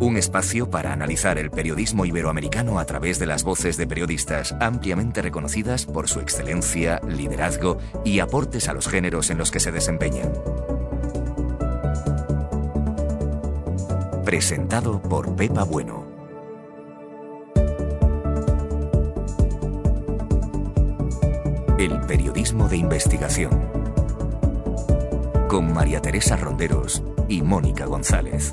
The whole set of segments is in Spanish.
Un espacio para analizar el periodismo iberoamericano a través de las voces de periodistas ampliamente reconocidas por su excelencia, liderazgo y aportes a los géneros en los que se desempeñan. Presentado por Pepa Bueno. El periodismo de investigación. Con María Teresa Ronderos y Mónica González.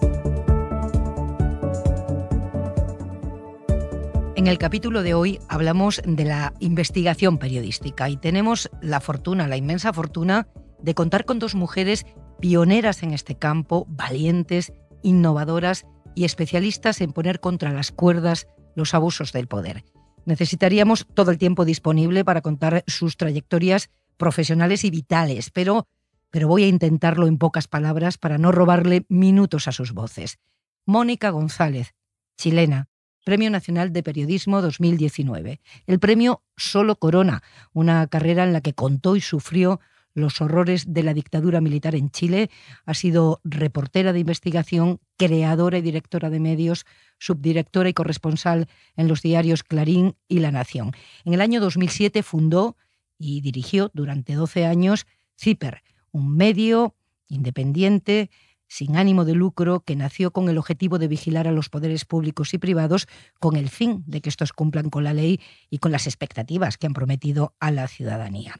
En el capítulo de hoy hablamos de la investigación periodística y tenemos la fortuna, la inmensa fortuna, de contar con dos mujeres pioneras en este campo, valientes, innovadoras y especialistas en poner contra las cuerdas los abusos del poder. Necesitaríamos todo el tiempo disponible para contar sus trayectorias profesionales y vitales, pero, pero voy a intentarlo en pocas palabras para no robarle minutos a sus voces. Mónica González, chilena, Premio Nacional de Periodismo 2019. El premio Solo Corona, una carrera en la que contó y sufrió los horrores de la dictadura militar en Chile, ha sido reportera de investigación, creadora y directora de medios, subdirectora y corresponsal en los diarios Clarín y La Nación. En el año 2007 fundó y dirigió durante 12 años CIPER, un medio independiente sin ánimo de lucro que nació con el objetivo de vigilar a los poderes públicos y privados con el fin de que estos cumplan con la ley y con las expectativas que han prometido a la ciudadanía.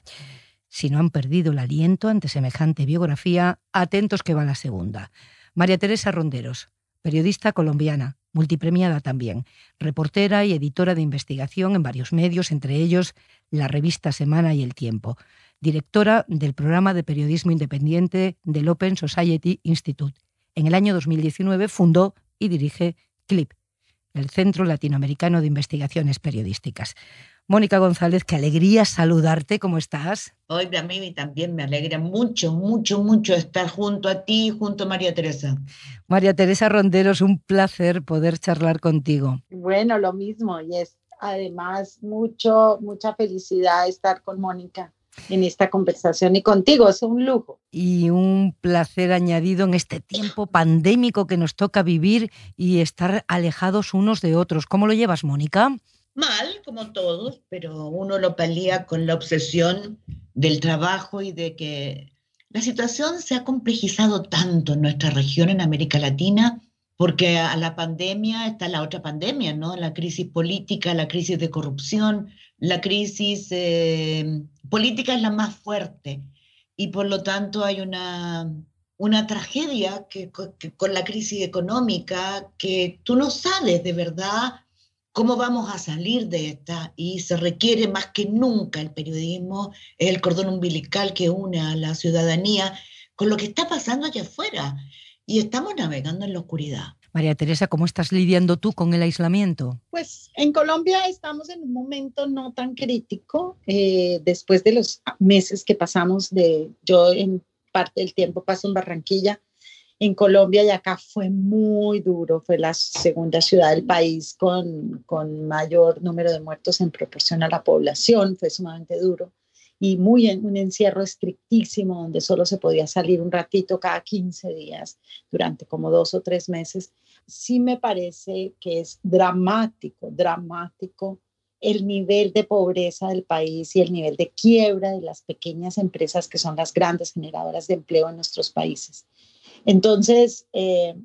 Si no han perdido el aliento ante semejante biografía, atentos que va la segunda. María Teresa Ronderos, periodista colombiana, multipremiada también, reportera y editora de investigación en varios medios, entre ellos la revista Semana y El Tiempo, directora del programa de periodismo independiente del Open Society Institute. En el año 2019 fundó y dirige CLIP, el Centro Latinoamericano de Investigaciones Periodísticas. Mónica González, qué alegría saludarte, ¿cómo estás? Hoy a mí también me alegra mucho, mucho, mucho estar junto a ti y junto a María Teresa. María Teresa Ronderos, un placer poder charlar contigo. Bueno, lo mismo, y es además mucho, mucha felicidad estar con Mónica en esta conversación y contigo, es un lujo. Y un placer añadido en este tiempo pandémico que nos toca vivir y estar alejados unos de otros. ¿Cómo lo llevas, Mónica? Mal, como todos, pero uno lo palía con la obsesión del trabajo y de que la situación se ha complejizado tanto en nuestra región, en América Latina, porque a la pandemia está la otra pandemia, ¿no? La crisis política, la crisis de corrupción, la crisis eh, política es la más fuerte y por lo tanto hay una, una tragedia que, con la crisis económica que tú no sabes de verdad cómo vamos a salir de esta y se requiere más que nunca el periodismo, el cordón umbilical que une a la ciudadanía con lo que está pasando allá afuera y estamos navegando en la oscuridad. María Teresa, ¿cómo estás lidiando tú con el aislamiento? Pues en Colombia estamos en un momento no tan crítico eh, después de los meses que pasamos de, yo en parte del tiempo paso en Barranquilla, en Colombia y acá fue muy duro, fue la segunda ciudad del país con, con mayor número de muertos en proporción a la población, fue sumamente duro y muy en un encierro estrictísimo donde solo se podía salir un ratito cada 15 días durante como dos o tres meses. Sí me parece que es dramático, dramático el nivel de pobreza del país y el nivel de quiebra de las pequeñas empresas que son las grandes generadoras de empleo en nuestros países. Entonces, eh,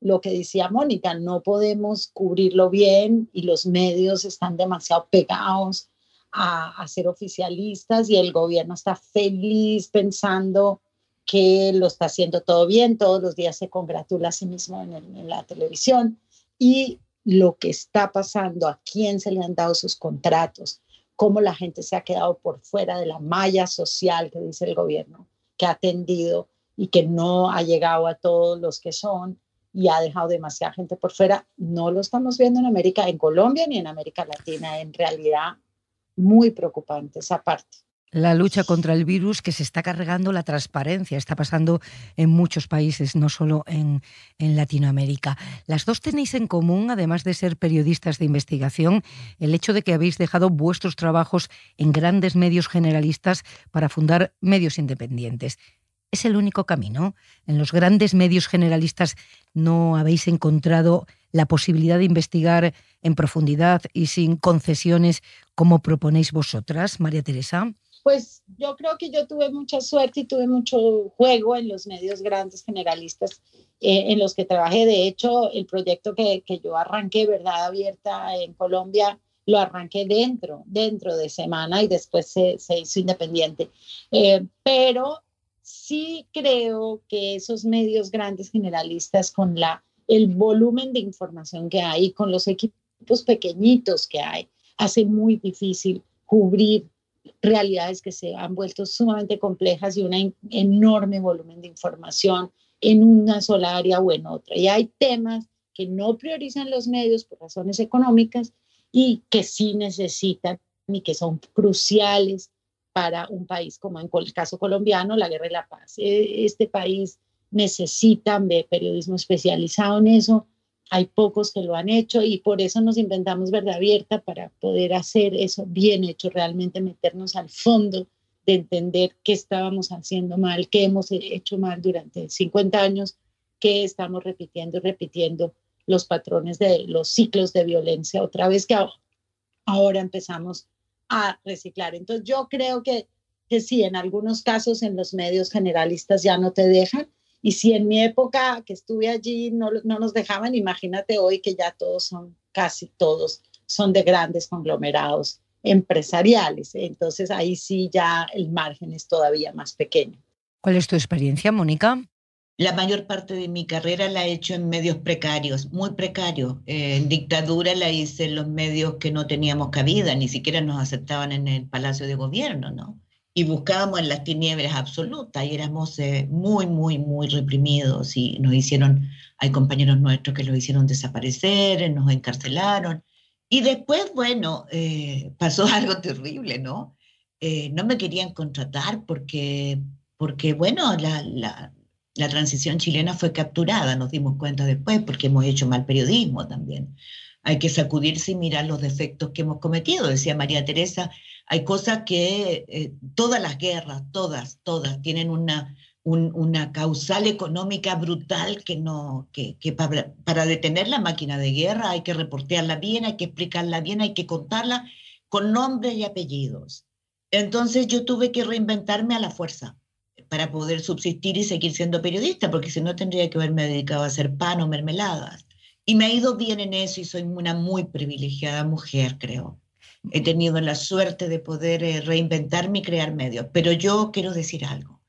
lo que decía Mónica, no podemos cubrirlo bien y los medios están demasiado pegados a, ser oficialistas y el gobierno está feliz pensando que lo está haciendo todo bien, todos los días se congratula a sí mismo en, en, la televisión y lo que está pasando, a quién se le han dado sus contratos, cómo la gente se ha quedado por fuera de la malla social que dice el gobierno, que ha atendido y que no ha llegado a todos los que son y ha dejado demasiada gente por fuera. No lo estamos viendo en América, en Colombia ni en América Latina. En realidad, muy preocupante esa parte la lucha contra el virus que se está cargando la transparencia. Está pasando en muchos países, no solo en, en, Latinoamérica. Las dos tenéis en común, además de ser periodistas de investigación, el hecho de que habéis dejado vuestros trabajos en grandes medios generalistas para fundar medios independientes. ¿Es el único camino? ¿En los grandes medios generalistas no habéis encontrado la posibilidad de investigar en profundidad y sin concesiones como proponéis vosotras, María Teresa? Pues yo creo que yo tuve mucha suerte y tuve mucho juego en los medios grandes generalistas eh, en los que trabajé. De hecho, el proyecto que, que yo arranqué, Verdad Abierta en Colombia, lo arranqué dentro, dentro de semana y después se, se hizo independiente. Eh, pero sí creo que esos medios grandes generalistas con la, el volumen de información que hay, con los equipos pequeñitos que hay, hace muy difícil cubrir realidades que se han vuelto sumamente complejas y un enorme volumen de información en una sola área o en otra. Y hay temas que no priorizan los medios por razones económicas y que sí necesitan y que son cruciales para un país como en el caso colombiano, la guerra y la paz. E, este país necesita de periodismo especializado en eso hay pocos que lo han hecho y por eso nos inventamos Verdad Abierta para poder hacer eso bien hecho, realmente meternos al fondo de entender qué estábamos haciendo mal, qué hemos hecho mal durante 50 años, qué estamos repitiendo y repitiendo los patrones de los ciclos de violencia, otra vez que ahora empezamos a reciclar. Entonces yo creo que, que sí, en algunos casos en los medios generalistas ya no te dejan, y si en mi época que estuve allí no, no nos dejaban, imagínate hoy que ya todos son, casi todos, son de grandes conglomerados empresariales. Entonces ahí sí ya el margen es todavía más pequeño. ¿Cuál es tu experiencia, Mónica? La mayor parte de mi carrera la he hecho en medios precarios, muy precarios. Eh, en dictadura la hice en los medios que no teníamos cabida, ni siquiera nos aceptaban en el Palacio de Gobierno, ¿no? Y buscábamos en las tinieblas absolutas y éramos eh, muy, muy, muy reprimidos y nos hicieron, hay compañeros nuestros que los hicieron desaparecer, nos encarcelaron. Y después, bueno, eh, pasó algo terrible, ¿no? Eh, no me querían contratar porque, porque bueno, la, la, la transición chilena fue capturada, nos dimos cuenta después, porque hemos hecho mal periodismo también. Hay que sacudirse y mirar los defectos que hemos cometido, decía María Teresa, hay cosas que eh, todas las guerras, todas, todas, tienen una, una causal económica brutal que, no, que, para, para, detener la máquina de guerra hay que reportearla bien, hay que explicarla bien, hay que contarla con nombres y apellidos. Entonces yo tuve que reinventarme a la fuerza para poder subsistir y seguir siendo periodista, porque si no tendría que haberme dedicado a hacer pan o mermeladas. Y me ha ido bien en eso y soy una muy privilegiada mujer, creo he tenido la suerte de poder eh, reinventarme y crear medios. Pero yo quiero decir algo.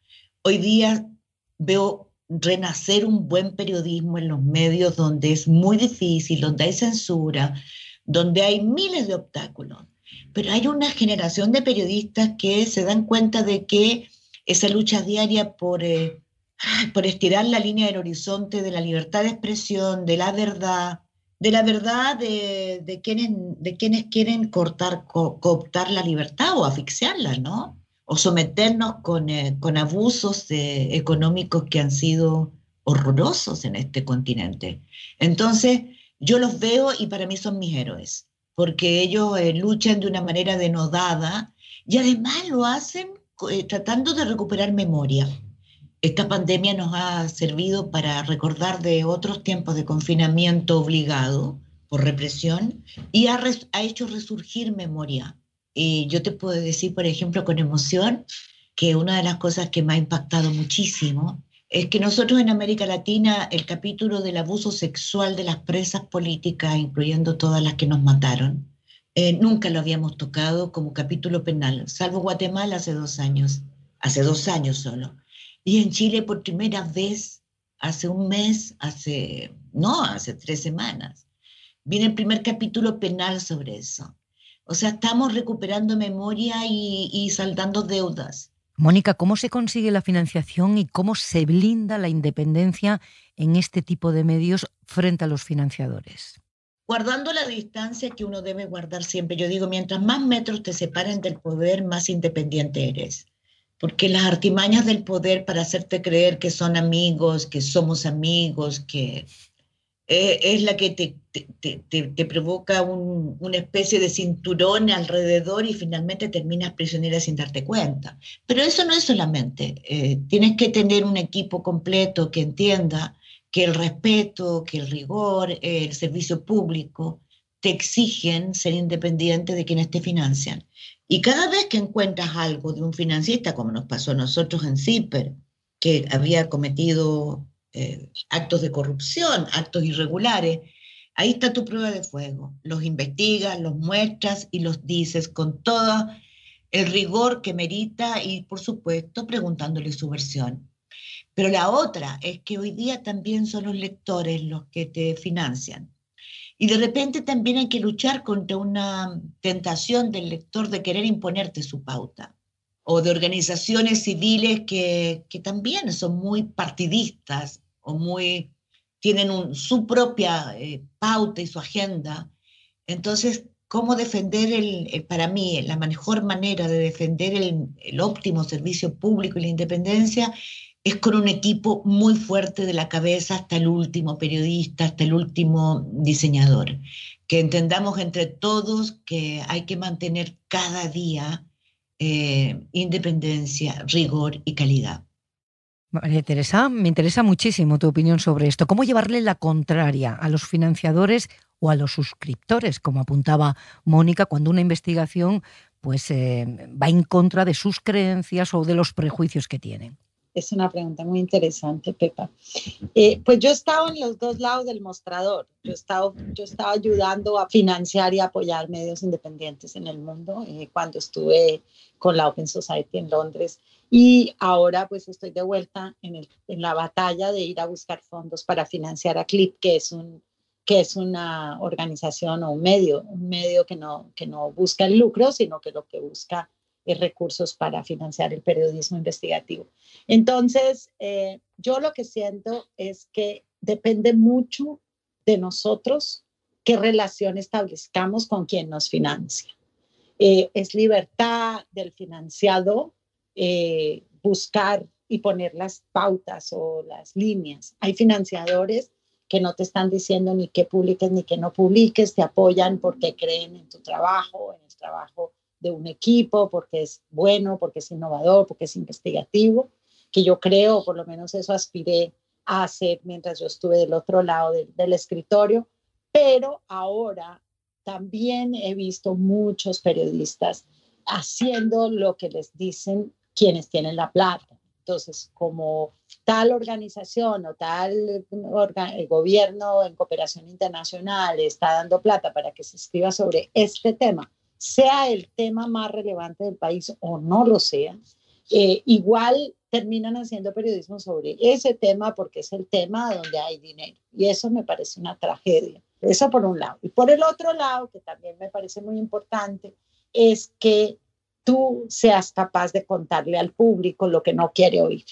Hoy día veo renacer un buen periodismo en los medios donde es muy difícil, donde hay censura, donde hay miles de obstáculos. Pero hay una generación de periodistas que se dan cuenta de que esa lucha diaria por, eh, por estirar la línea del horizonte de la libertad de expresión, de la verdad, de la verdad de, quienes, de quienes quieren cortar, cooptar la libertad o asfixiarla, ¿no? O someternos con, eh, con abusos económicos que han sido horrorosos en este continente. Entonces, yo los veo y para mí son mis héroes, porque ellos eh, luchan de una manera denodada y además lo hacen eh, tratando de recuperar memoria. Esta pandemia nos ha servido para recordar de otros tiempos de confinamiento obligado por represión y ha, hecho resurgir memoria. Y yo te puedo decir, por ejemplo, con emoción, que una de las cosas que me ha impactado muchísimo es que nosotros en América Latina el capítulo del abuso sexual de las presas políticas, incluyendo todas las que nos mataron, eh, nunca lo habíamos tocado como capítulo penal, salvo Guatemala hace dos años, hace dos años solo. Y en Chile por primera vez, hace un mes, hace, no, hace tres semanas, viene el primer capítulo penal sobre eso. O sea, estamos recuperando memoria y, y saldando deudas. Mónica, ¿cómo se consigue la financiación y cómo se blinda la independencia en este tipo de medios frente a los financiadores? Guardando la distancia que uno debe guardar siempre. Yo digo, mientras más metros te separen del poder, más independiente eres. Porque las artimañas del poder para hacerte creer que son amigos, que somos amigos, que eh, es la que te, provoca una especie de cinturón alrededor y finalmente terminas prisionera sin darte cuenta. Pero eso no es solamente, eh, tienes que tener un equipo completo que entienda que el respeto, que el rigor, el servicio público te exigen ser independiente de quienes te financian. Y cada vez que encuentras algo de un financista, como nos pasó a nosotros en CIPER, que había cometido eh, actos de corrupción, actos irregulares, ahí está tu prueba de fuego. Los investigas, los muestras y los dices con todo el rigor que merita y, por supuesto, preguntándole su versión. Pero la otra es que hoy día también son los lectores los que te financian. Y de repente también hay que luchar contra una tentación del lector de querer imponerte su pauta o de organizaciones civiles que, que también son muy partidistas o muy, tienen su propia eh, pauta y su agenda. Entonces, ¿cómo defender, el, para mí, la mejor manera de defender el, el óptimo servicio público y la independencia es con un equipo muy fuerte de la cabeza hasta el último periodista, hasta el último diseñador. Que entendamos entre todos que hay que mantener cada día eh, independencia, rigor y calidad. María Teresa, me interesa muchísimo tu opinión sobre esto. ¿Cómo llevarle la contraria a los financiadores o a los suscriptores, como apuntaba Mónica, cuando una investigación pues, eh, va en contra de sus creencias o de los prejuicios que tienen? Es una pregunta muy interesante, Pepa. Eh, pues yo he en los dos lados del mostrador. Yo he ayudando a financiar y apoyar medios independientes en el mundo eh, cuando estuve con la Open Society en Londres. Y ahora pues estoy de vuelta en, la batalla de ir a buscar fondos para financiar a CLIP, que es, una organización o un medio, un medio que no, que no busca el lucro, sino que lo que busca recursos para financiar el periodismo investigativo. Entonces, eh, yo lo que siento es que depende mucho de nosotros qué relación establezcamos con quien nos financia. Eh, es libertad del financiado eh, buscar y poner las pautas o las líneas. Hay financiadores que no te están diciendo ni qué publiques ni qué no publiques, te apoyan porque creen en tu trabajo, en el trabajo de un equipo, porque es bueno, porque es innovador, porque es investigativo, que yo creo, por lo menos eso aspiré a hacer mientras yo estuve del otro lado del escritorio, pero ahora también he visto muchos periodistas haciendo lo que les dicen quienes tienen la plata. Entonces, como tal organización o tal gobierno en cooperación internacional está dando plata para que se escriba sobre este tema, sea el tema más relevante del país o no lo sea, eh, igual terminan haciendo periodismo sobre ese tema porque es el tema donde hay dinero. Y eso me parece una tragedia. Eso por un lado. Y por el otro lado, que también me parece muy importante, es que tú seas capaz de contarle al público lo que no quiere oír.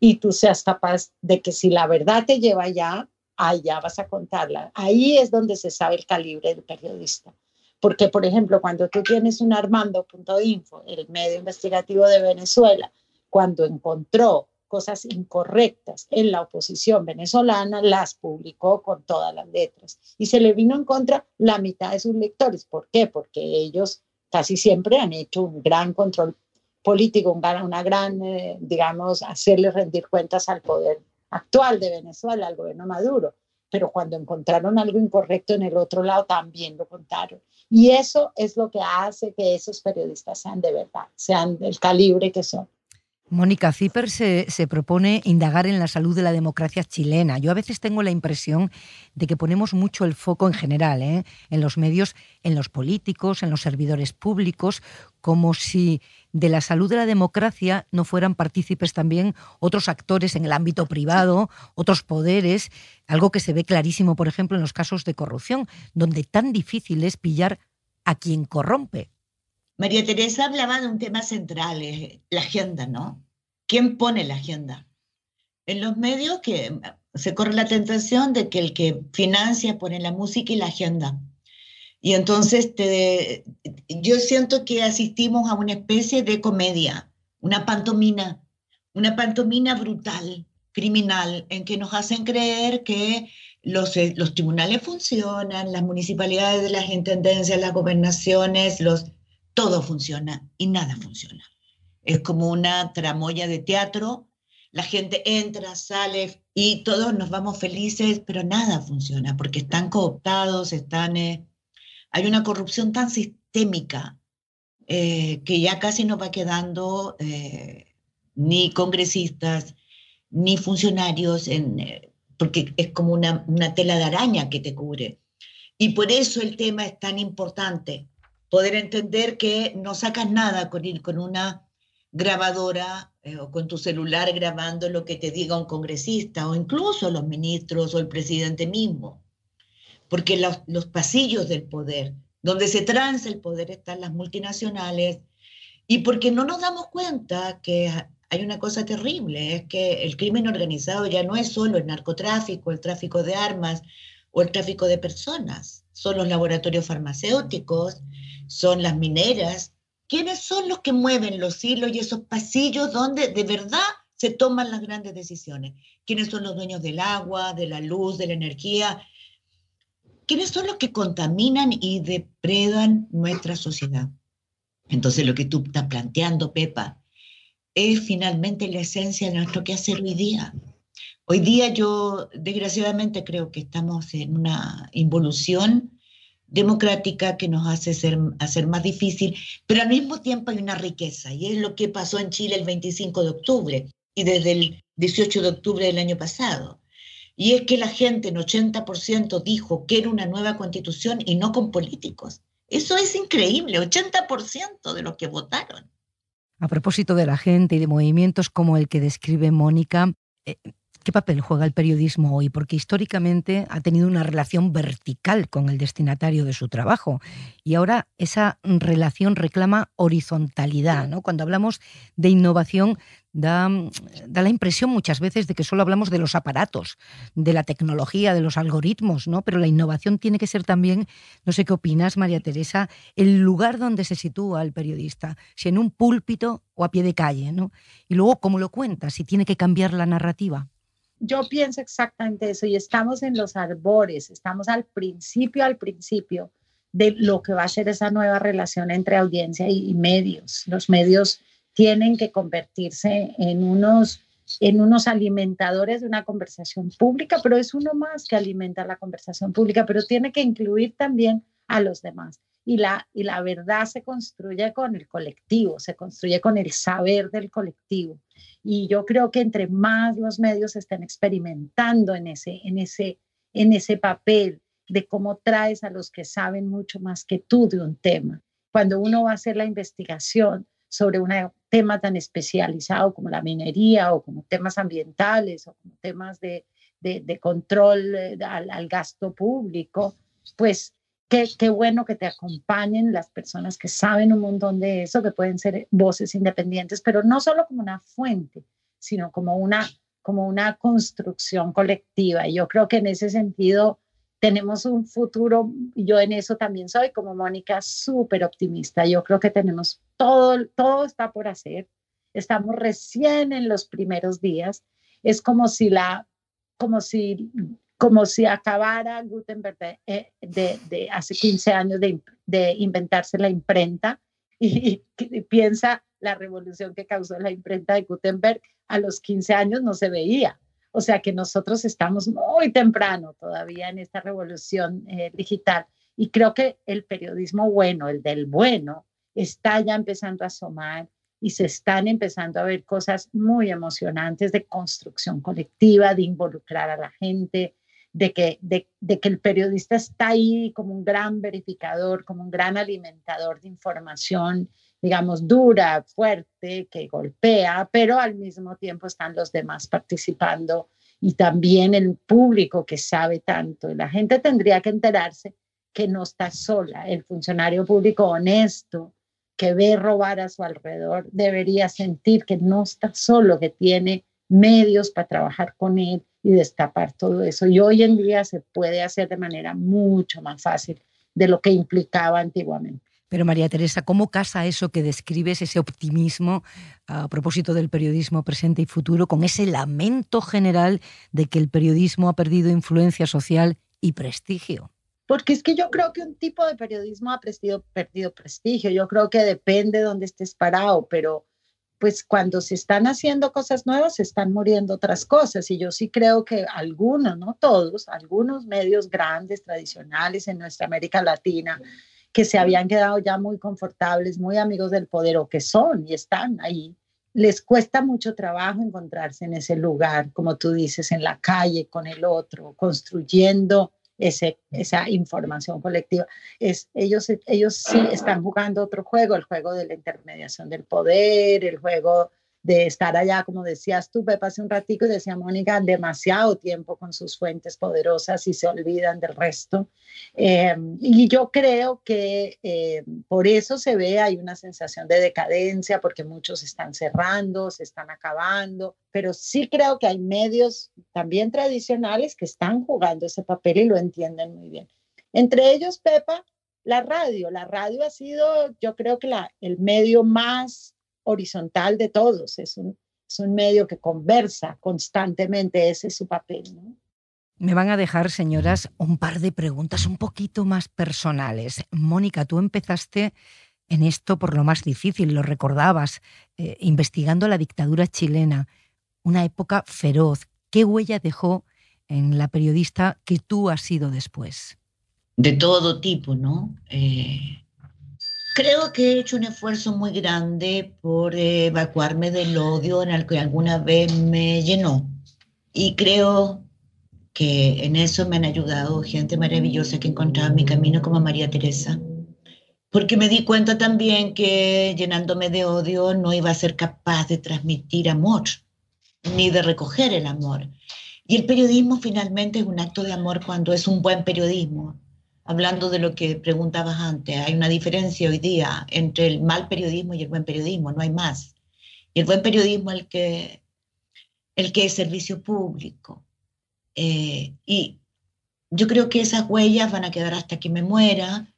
Y tú seas capaz de que si la verdad te lleva allá, allá vas a contarla. Ahí es donde se sabe el calibre del periodista. Porque, por ejemplo, cuando tú tienes un Armando.info, el medio investigativo de Venezuela, cuando encontró cosas incorrectas en la oposición venezolana, las publicó con todas las letras. Y se le vino en contra la mitad de sus lectores. ¿Por qué? Porque ellos casi siempre han hecho un gran control político, una gran, eh, digamos, hacerle rendir cuentas al poder actual de Venezuela, al gobierno Maduro. Pero cuando encontraron algo incorrecto en el otro lado, también lo contaron. Y eso es lo que hace que esos periodistas sean de verdad, sean del calibre que son. Mónica Zipper se, propone indagar en la salud de la democracia chilena. Yo a veces tengo la impresión de que ponemos mucho el foco en general, ¿eh? en los medios, en los políticos, en los servidores públicos, como si de la salud de la democracia no fueran partícipes también otros actores en el ámbito privado, otros poderes, algo que se ve clarísimo, por ejemplo, en los casos de corrupción, donde tan difícil es pillar a quien corrompe. María Teresa hablaba de un tema central, la agenda, ¿no? ¿Quién pone la agenda? En los medios que se corre la tentación de que el que financia pone la música y la agenda. Y entonces te, yo siento que asistimos a una especie de comedia, una pantomina, una pantomina brutal, criminal, en que nos hacen creer que los, los tribunales funcionan, las municipalidades, las intendencias, las gobernaciones, los todo funciona y nada funciona. Es como una tramoya de teatro, la gente entra, sale y todos nos vamos felices, pero nada funciona porque están cooptados, están... Eh, hay una corrupción tan sistémica eh, que ya casi no va quedando eh, ni congresistas, ni funcionarios, porque es como una, una tela de araña que te cubre. Y por eso el tema es tan importante, poder entender que no sacas nada con ir con una grabadora eh, o con tu celular grabando lo que te diga un congresista o incluso los ministros o el presidente mismo. Porque los, los pasillos del poder, donde se transa el poder, están las multinacionales y porque no nos damos cuenta que hay una cosa terrible, es que el crimen organizado ya no es solo el narcotráfico, el tráfico de armas o el tráfico de personas, son los laboratorios farmacéuticos, son las mineras. ¿Quiénes son los que mueven los hilos y esos pasillos donde de verdad se toman las grandes decisiones? ¿Quiénes son los dueños del agua, de la luz, de la energía? ¿Quiénes son los que contaminan y depredan nuestra sociedad? Entonces lo que tú estás planteando, Pepa, es finalmente la esencia de nuestro quehacer hoy día. Hoy día yo desgraciadamente creo que estamos en una involución democrática que nos hace hacer más difícil, pero al mismo tiempo hay una riqueza, y es lo que pasó en Chile el 25 de octubre y desde el 18 de octubre del año pasado. Y es que la gente en 80% dijo que era una nueva constitución y no con políticos. Eso es increíble, 80% de los que votaron. A propósito de la gente y de movimientos como el que describe Mónica, eh, ¿Qué papel juega el periodismo hoy? Porque históricamente ha tenido una relación vertical con el destinatario de su trabajo y ahora esa relación reclama horizontalidad. ¿no? Cuando hablamos de innovación da, da, la impresión muchas veces de que solo hablamos de los aparatos, de la tecnología, de los algoritmos, ¿no? pero la innovación tiene que ser también, no sé qué opinas, María Teresa, el lugar donde se sitúa el periodista, si en un púlpito o a pie de calle. ¿no? Y luego, ¿cómo lo cuenta? Si tiene que cambiar la narrativa yo pienso exactamente eso y estamos en los arbores, estamos al principio, al principio de lo que va a ser esa nueva relación entre audiencia y, medios. Los medios tienen que convertirse en unos, en unos alimentadores de una conversación pública, pero es uno más que alimenta la conversación pública, pero tiene que incluir también a los demás. Y la, y la verdad se construye con el colectivo, se construye con el saber del colectivo. Y yo creo que entre más los medios estén experimentando en ese, en ese, en ese papel de cómo traes a los que saben mucho más que tú de un tema. Cuando uno va a hacer la investigación sobre un tema tan especializado como la minería o como temas ambientales o como temas de, de, control eh, al, al, gasto público, pues Qué, bueno que te acompañen las personas que saben un montón de eso, que pueden ser voces independientes, pero no solo como una fuente, sino como una, como una construcción colectiva. Y yo creo que en ese sentido tenemos un futuro, yo en eso también soy como Mónica súper optimista. Yo creo que tenemos todo, todo está por hacer. Estamos recién en los primeros días. Es como si la, como si como si acabara Gutenberg de, eh, de, hace 15 años de, de, inventarse la imprenta y, piensa la revolución que causó la imprenta de Gutenberg a los 15 años no se veía. O sea que nosotros estamos muy temprano todavía en esta revolución eh, digital y creo que el periodismo bueno, el del bueno, está ya empezando a asomar y se están empezando a ver cosas muy emocionantes de construcción colectiva, de involucrar a la gente, de que, de, que el periodista está ahí como un gran verificador, como un gran alimentador de información, digamos, dura, fuerte, que golpea, pero al mismo tiempo están los demás participando y también el público que sabe tanto. La gente tendría que enterarse que no está sola. El funcionario público honesto que ve robar a su alrededor debería sentir que no está solo, que tiene medios para trabajar con él y destapar todo eso. Y hoy en día se puede hacer de manera mucho más fácil de lo que implicaba antiguamente. Pero María Teresa, ¿cómo casa eso que describes, ese optimismo a propósito del periodismo presente y futuro, con ese lamento general de que el periodismo ha perdido influencia social y prestigio? Porque es que yo creo que un tipo de periodismo ha perdido, perdido prestigio. Yo creo que depende de dónde estés parado, pero pues cuando se están haciendo cosas nuevas, se están muriendo otras cosas. Y yo sí creo que algunos, no todos, algunos medios grandes, tradicionales en nuestra América Latina, que se habían quedado ya muy confortables, muy amigos del poder o que son y están ahí, les cuesta mucho trabajo encontrarse en ese lugar, como tú dices, en la calle con el otro, construyendo ese, esa información colectiva. Es, ellos, ellos sí están jugando otro juego, el juego de la intermediación del poder, el juego de estar allá, como decías tú, Pepa, hace un ratico y decía Mónica, demasiado tiempo con sus fuentes poderosas y se olvidan del resto. Em, y yo creo que eh, por eso se ve, hay una sensación de decadencia, porque muchos están cerrando, se están acabando, pero sí creo que hay medios también tradicionales que están jugando ese papel y lo entienden muy bien. Entre ellos, Pepa, la radio. La radio ha sido, yo creo que la, el medio más horizontal de todos, es un, es un medio que conversa constantemente, ese es su papel. ¿no? Me van a dejar, señoras, un par de preguntas un poquito más personales. Mónica, tú empezaste en esto por lo más difícil, lo recordabas, eh, investigando la dictadura chilena, una época feroz. ¿Qué huella dejó en la periodista que tú has sido después? De todo tipo, ¿no? Eh, Creo que he hecho un esfuerzo muy grande por evacuarme del odio en el que alguna vez me llenó. Y creo que en eso me han ayudado gente maravillosa que encontraba mi camino como María Teresa. Porque me di cuenta también que llenándome de odio no iba a ser capaz de transmitir amor, ni de recoger el amor. Y el periodismo finalmente es un acto de amor cuando es un buen periodismo hablando de lo que preguntabas antes, hay una diferencia hoy día entre el mal periodismo y el buen periodismo, no hay más. Y el buen periodismo es el que, el que es servicio público. Eh, y yo creo que esas huellas van a quedar hasta que me muera,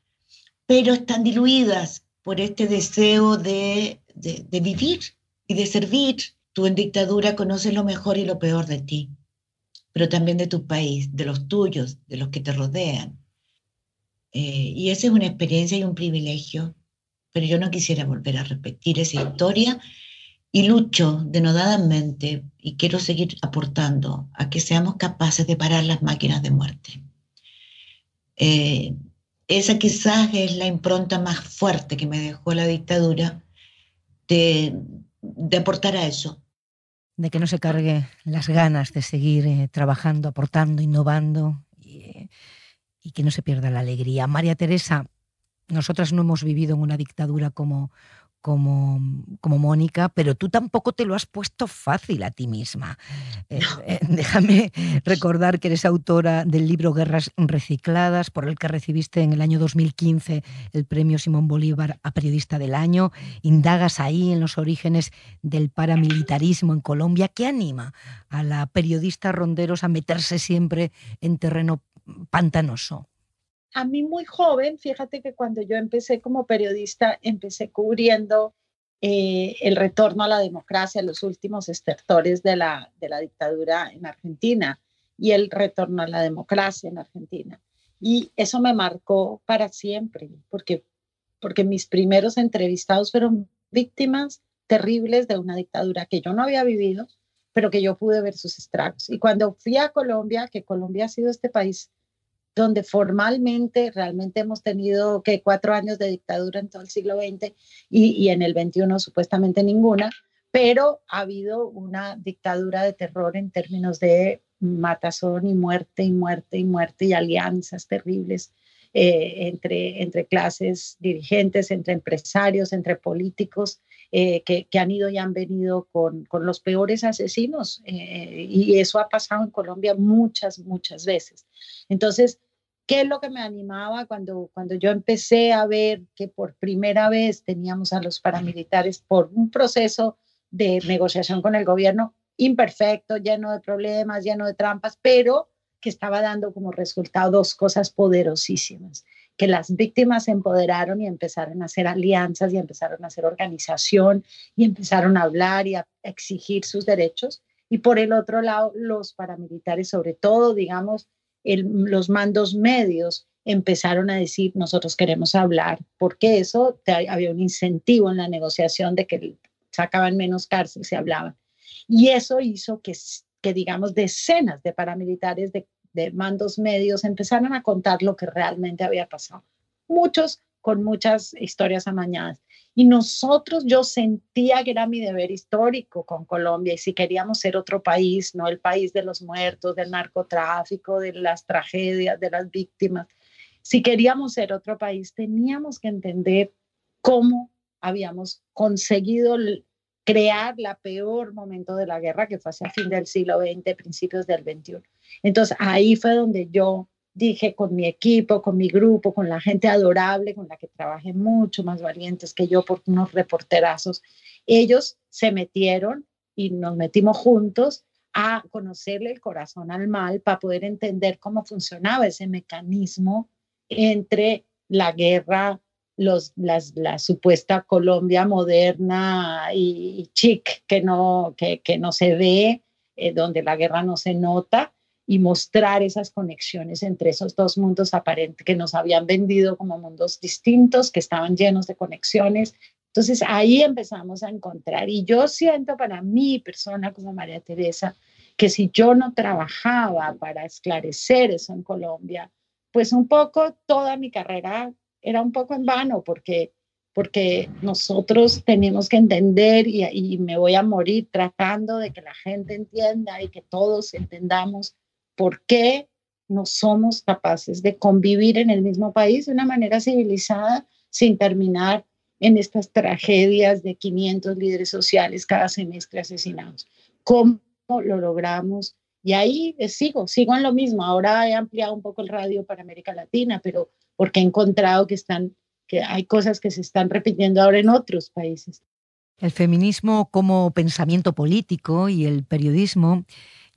pero están diluidas por este deseo de, de, de vivir y de servir. Tú en dictadura conoces lo mejor y lo peor de ti, pero también de tu país, de los tuyos, de los que te rodean. Eh, y esa es una experiencia y un privilegio, pero yo no quisiera volver a repetir esa historia y lucho denodadamente y quiero seguir aportando a que seamos capaces de parar las máquinas de muerte. Eh, esa quizás es la impronta más fuerte que me dejó la dictadura de, aportar a eso. De que no se cargue las ganas de seguir eh, trabajando, aportando, innovando. Y, que no se pierda la alegría. María Teresa, nosotras no hemos vivido en una dictadura como, como, como Mónica, pero tú tampoco te lo has puesto fácil a ti misma. Eh, eh, déjame recordar que eres autora del libro Guerras Recicladas, por el que recibiste en el año 2015 el premio Simón Bolívar a Periodista del Año. Indagas ahí en los orígenes del paramilitarismo en Colombia. ¿Qué anima a la periodista Ronderos a meterse siempre en terreno pantanoso? A mí muy joven, fíjate que cuando yo empecé como periodista, empecé cubriendo eh, el retorno a la democracia, los últimos estertores de la, de la dictadura en Argentina y el retorno a la democracia en Argentina. Y eso me marcó para siempre, porque, porque mis primeros entrevistados fueron víctimas terribles de una dictadura que yo no había vivido, pero que yo pude ver sus estragos. Y cuando fui a Colombia, que Colombia ha sido este país donde formalmente realmente hemos tenido que cuatro años de dictadura en todo el siglo XX y, y en el XXI supuestamente ninguna, pero ha habido una dictadura de terror en términos de matazón y muerte y muerte y muerte y alianzas terribles eh, entre, entre clases dirigentes, entre empresarios, entre políticos, eh, que, que, han ido y han venido con, con los peores asesinos. Eh, y eso ha pasado en Colombia muchas, muchas veces. Entonces, ¿Qué es lo que me animaba cuando, cuando yo empecé a ver que por primera vez teníamos a los paramilitares por un proceso de negociación con el gobierno imperfecto, lleno de problemas, lleno de trampas, pero que estaba dando como resultado dos cosas poderosísimas, que las víctimas se empoderaron y empezaron a hacer alianzas y empezaron a hacer organización y empezaron a hablar y a exigir sus derechos. Y por el otro lado, los paramilitares, sobre todo, digamos, los mandos medios, empezaron a decir, nosotros queremos hablar, porque eso había un incentivo en la negociación de que sacaban menos cárcel, se hablaban. Y eso hizo que, que digamos, decenas de paramilitares de, de mandos medios empezaran a contar lo que realmente había pasado. Muchos con muchas historias amañadas. Y nosotros, yo sentía que era mi deber histórico con Colombia y si queríamos ser otro país, no el país de los muertos, del narcotráfico, de las tragedias, de las víctimas, si queríamos ser otro país, teníamos que entender cómo habíamos conseguido crear la peor momento de la guerra, que fue hacia fin del siglo XX, principios del XXI. Entonces ahí fue donde yo dije con mi equipo, con mi grupo, con la gente adorable, con la que trabajé mucho, más valientes que yo por unos reporterazos, ellos se metieron y nos metimos juntos a conocerle el corazón al mal para poder entender cómo funcionaba ese mecanismo entre la guerra los, la supuesta Colombia moderna y, chic que no, que no se ve, eh, donde la guerra no se nota, y mostrar esas conexiones entre esos dos mundos aparentes que nos habían vendido como mundos distintos, que estaban llenos de conexiones. Entonces ahí empezamos a encontrar, y yo siento para mí, persona como María Teresa, que si yo no trabajaba para esclarecer eso en Colombia, pues un poco toda mi carrera era un poco en vano porque, porque nosotros tenemos que entender y, me voy a morir tratando de que la gente entienda y que todos entendamos por qué no somos capaces de convivir en el mismo país de una manera civilizada sin terminar en estas tragedias de 500 líderes sociales cada semestre asesinados. ¿Cómo lo logramos? Y ahí sigo, sigo en lo mismo. Ahora he ampliado un poco el radio para América Latina, pero porque he encontrado que, están, que hay cosas que se están repitiendo ahora en otros países. El feminismo como pensamiento político y el periodismo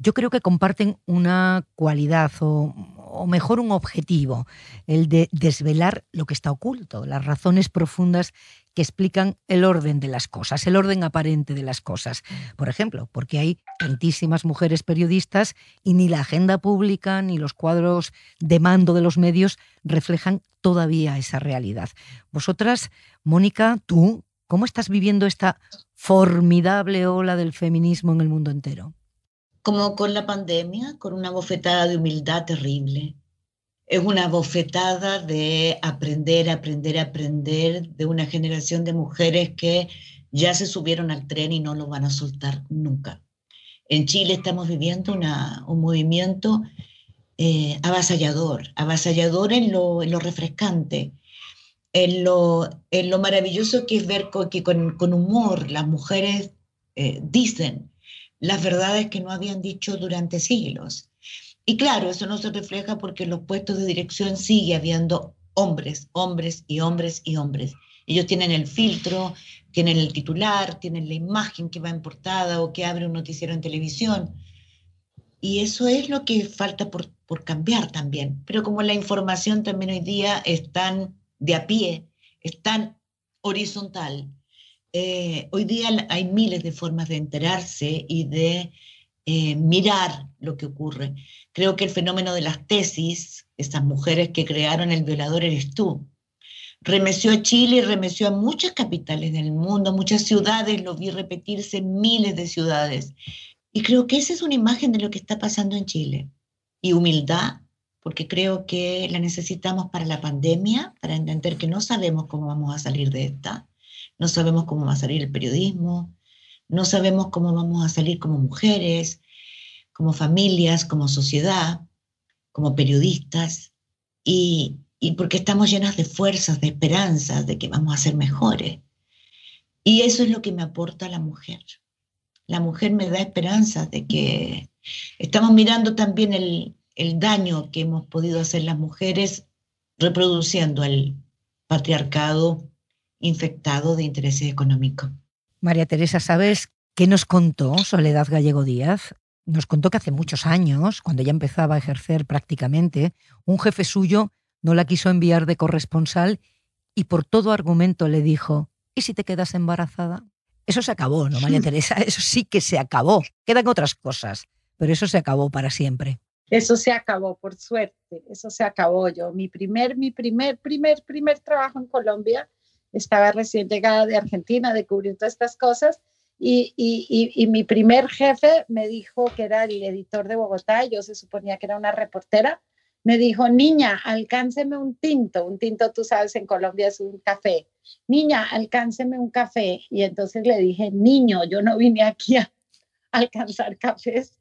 yo creo que comparten una cualidad o, o, mejor un objetivo, el de desvelar lo que está oculto, las razones profundas que explican el orden de las cosas, el orden aparente de las cosas. Por ejemplo, porque hay tantísimas mujeres periodistas y ni la agenda pública ni los cuadros de mando de los medios reflejan todavía esa realidad. Vosotras, Mónica, tú, ¿cómo estás viviendo esta formidable ola del feminismo en el mundo entero? Como con la pandemia, con una bofetada de humildad terrible es una bofetada de aprender, aprender, aprender de una generación de mujeres que ya se subieron al tren y no lo van a soltar nunca. En Chile estamos viviendo un movimiento eh, avasallador, avasallador en lo, refrescante, en lo, en lo maravilloso que es ver que con, humor las mujeres eh, dicen las verdades que no habían dicho durante siglos y claro, eso no se refleja porque en los puestos de dirección sigue habiendo hombres, hombres y hombres y hombres. Ellos tienen el filtro, tienen el titular, tienen la imagen que va en portada o que abre un noticiero en televisión. Y eso es lo que falta por, por cambiar también. Pero como la información también hoy día es tan de a pie, es tan horizontal, eh, hoy día hay miles de formas de enterarse y de eh, mirar lo que ocurre. Creo que el fenómeno de las tesis, esas mujeres que crearon el violador eres tú, remeció a Chile y remeció a muchas capitales del mundo, muchas ciudades, lo vi repetirse en miles de ciudades. Y creo que esa es una imagen de lo que está pasando en Chile. Y humildad, porque creo que la necesitamos para la pandemia, para entender que no sabemos cómo vamos a salir de esta, no sabemos cómo va a salir el periodismo, no sabemos cómo vamos a salir como mujeres, como familias, como sociedad, como periodistas, y, porque estamos llenas de fuerzas, de esperanzas, de que vamos a ser mejores. Y eso es lo que me aporta la mujer. La mujer me da esperanzas de que estamos mirando también el, daño que hemos podido hacer las mujeres reproduciendo el patriarcado infectado de intereses económicos. María Teresa, ¿sabes qué nos contó Soledad Gallego Díaz? Nos contó que hace muchos años, cuando ella empezaba a ejercer prácticamente, un jefe suyo no la quiso enviar de corresponsal y por todo argumento le dijo, ¿y si te quedas embarazada? Eso se acabó, ¿no, María Teresa? Eso sí que se acabó. Quedan otras cosas, pero eso se acabó para siempre. Eso se acabó, por suerte. Eso se acabó. Yo, mi primer, mi primer, primer, primer trabajo en Colombia, estaba recién llegada de Argentina de cubrir todas estas cosas y, y, mi primer jefe me dijo que era el editor de Bogotá, yo se suponía que era una reportera, me dijo, niña, alcánceme un tinto. Un tinto, tú sabes, en Colombia es un café. Niña, alcánceme un café. Y entonces le dije, niño, yo no vine aquí a alcanzar cafés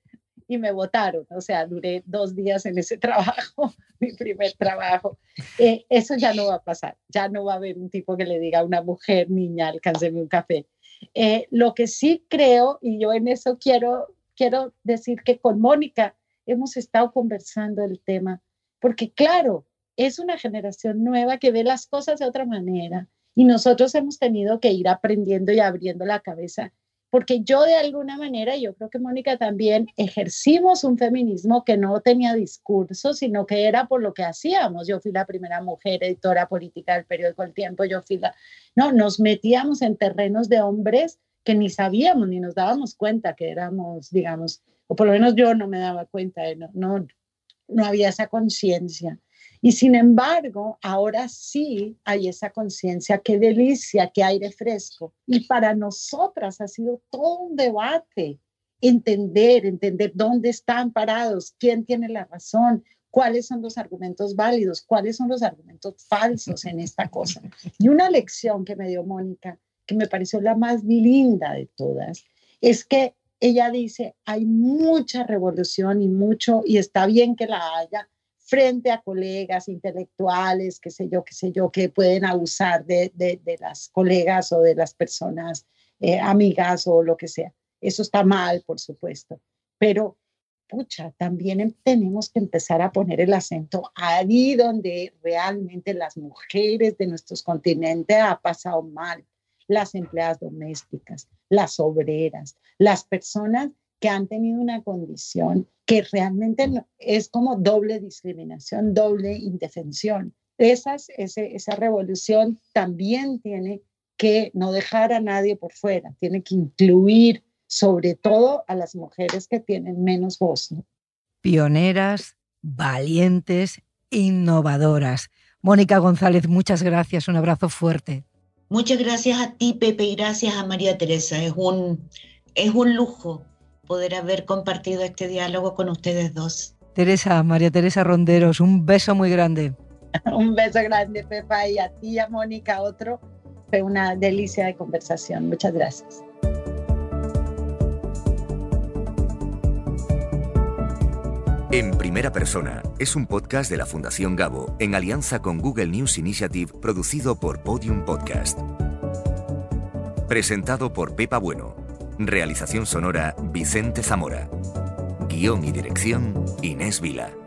y me votaron. O sea, duré dos días en ese trabajo, mi primer trabajo. Eh, eso ya no va a pasar. Ya no va a haber un tipo que le diga a una mujer, niña, alcánceme un café. Eh, lo que sí creo, y yo en eso quiero, quiero decir que con Mónica hemos estado conversando el tema porque claro, es una generación nueva que ve las cosas de otra manera y nosotros hemos tenido que ir aprendiendo y abriendo la cabeza, porque yo de alguna manera, yo creo que Mónica también, ejercimos un feminismo que no tenía discurso, sino que era por lo que hacíamos. Yo fui la primera mujer editora política del periódico El Tiempo, yo fui la... No, nos metíamos en terrenos de hombres que ni sabíamos ni nos dábamos cuenta que éramos, digamos, o por lo menos yo no me daba cuenta, no, no, no había esa conciencia. Y sin embargo, ahora sí hay esa conciencia, qué delicia, qué aire fresco. Y para nosotras ha sido todo un debate, entender, entender dónde están parados, quién tiene la razón, cuáles son los argumentos válidos, cuáles son los argumentos falsos en esta cosa. Y una lección que me dio Mónica, que me pareció la más linda de todas, es que ella dice, hay mucha revolución y mucho, y está bien que la haya, frente a colegas intelectuales, qué sé yo, qué sé yo, que pueden abusar de, las colegas o de las personas eh, amigas o lo que sea. Eso está mal, por supuesto. Pero, pucha, también em, tenemos que empezar a poner el acento ahí donde realmente las mujeres de nuestros continentes ha pasado mal las empleadas domésticas, las obreras, las personas que han tenido una condición que realmente es como doble discriminación, doble indefensión. Esas, esa revolución también tiene que no dejar a nadie por fuera, tiene que incluir sobre todo a las mujeres que tienen menos voz. Pioneras, valientes, innovadoras. Mónica González, muchas gracias, un abrazo fuerte. Muchas gracias a ti, Pepe, y gracias a María Teresa. Es un, es un lujo poder haber compartido este diálogo con ustedes dos. Teresa, María Teresa Ronderos, un beso muy grande. un beso grande, Pepa, y a ti, a Mónica, otro. Fue una delicia de conversación. Muchas gracias. En primera persona es un podcast de la Fundación Gabo en alianza con Google News Initiative producido por Podium Podcast. Presentado por Pepa Bueno. Realización sonora Vicente Zamora. Guión y dirección Inés Vila.